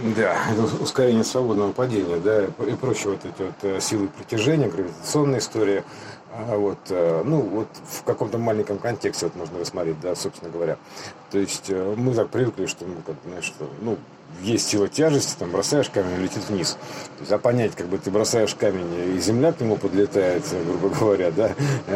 Да, это ускорение свободного падения, да, и прочее вот эти вот э, силы притяжения, гравитационная история. А вот, э, ну, вот в каком-то маленьком контексте вот можно рассмотреть, да, собственно говоря. То есть э, мы так привыкли, что, ну, как, знаешь, что, ну, есть сила тяжести, там бросаешь камень, летит вниз. То есть, а понять, как бы ты бросаешь камень, и земля к нему подлетает, грубо говоря, да,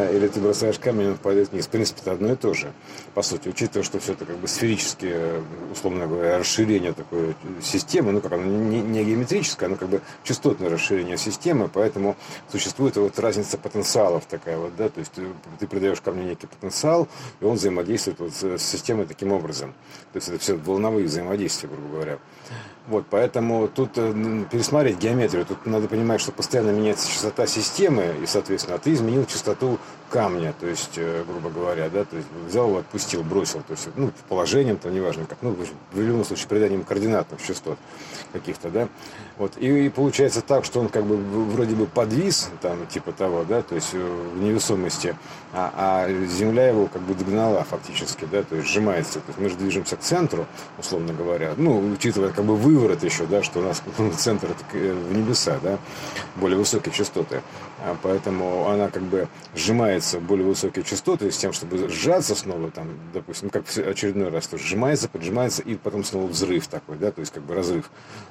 или ты бросаешь камень, он падает вниз. В принципе, это одно и то же. По сути, учитывая, что все это как бы сферические, условно говоря, расширение такой системы, ну, как оно не, не геометрическое, оно как бы частотное расширение системы, поэтому существует вот разница потенциалов такая вот, да, то есть ты, ты придаешь камню некий потенциал, и он взаимодействует вот с системой таким образом. То есть это все волновые взаимодействия, грубо говоря. Вот, поэтому тут э, пересмотреть геометрию, тут надо понимать, что постоянно меняется частота системы, и, соответственно, а ты изменил частоту камня, то есть, э, грубо говоря, да, то есть взял отпустил, бросил, то есть, ну, положением, то неважно как, ну, в любом случае, приданием координатных частот каких-то, да, вот, и, и получается так, что он как бы вроде бы подвис, там, типа того, да, то есть э, в невесомости, а, а Земля его как бы догнала фактически, да, то есть сжимается, то есть мы же движемся к центру, условно говоря, ну, учитывая как бы выворот еще, да, что у нас центр э, в небеса, да, более высокие частоты, а поэтому она как бы сжимается в более высокие частоты с тем, чтобы сжаться снова, там, допустим, как очередной раз, то сжимается, поджимается, и потом снова взрыв такой, да, то есть как бы разрыв,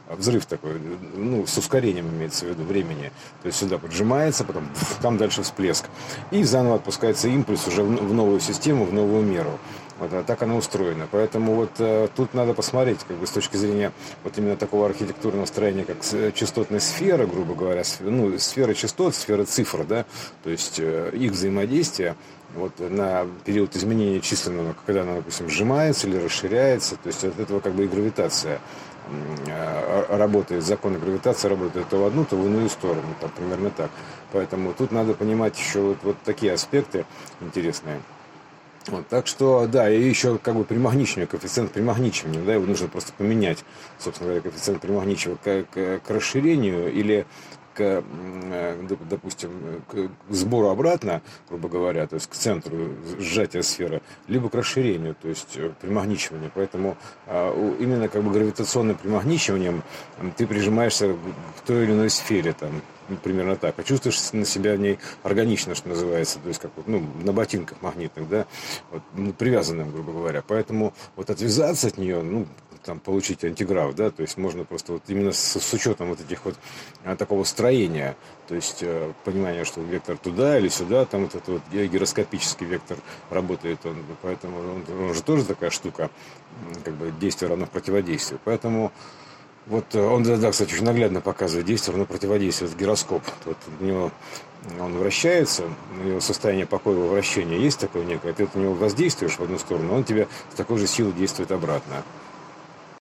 взрыв такой, ну, с ускорением имеется в виду времени, то есть сюда поджимается, потом там дальше всплеск, и заново отпускается импульс уже в новую систему, в новую меру. Вот, а так оно устроено. Поэтому вот э, тут надо посмотреть, как бы с точки зрения вот именно такого архитектурного строения, как частотная сфера, грубо говоря, ну, сфера частот, сфера цифр, да, то есть э, их взаимодействие вот на период изменения численного, когда она, допустим, сжимается или расширяется, то есть от этого как бы и гравитация э, работает, законы гравитации работают то в одну, то в иную сторону, там примерно так. Поэтому тут надо понимать еще вот, вот такие аспекты интересные. Вот, так что, да, и еще как бы примагничивание, коэффициент примагничивания, да, его нужно просто поменять, собственно говоря, коэффициент примагничивания к, к, к расширению или к, э, допустим, к сбору обратно, грубо говоря, то есть к центру сжатия сферы, либо к расширению, то есть э, примагничиванию. Поэтому а, именно как бы гравитационным примагничиванием ты прижимаешься к той или иной сфере, там, ну, примерно так. А чувствуешь на себя в ней органично, что называется, то есть как вот, ну, на ботинках магнитных, да, вот, ну, привязанным, грубо говоря. Поэтому вот отвязаться от нее, ну, там, получить антиграф, да, то есть можно просто вот именно с, с учетом вот этих вот а, такого строения, то есть э, понимание, что вектор туда или сюда, там вот этот вот гироскопический вектор работает, он, поэтому он, он же тоже такая штука, как бы действие равно противодействию, поэтому вот э, он, да, кстати, очень наглядно показывает действие равно противодействие, вот гироскоп, вот у него он вращается, его состояние покоя вращения есть такое некое, ты от него воздействуешь в одну сторону, он тебе с такой же силой действует обратно.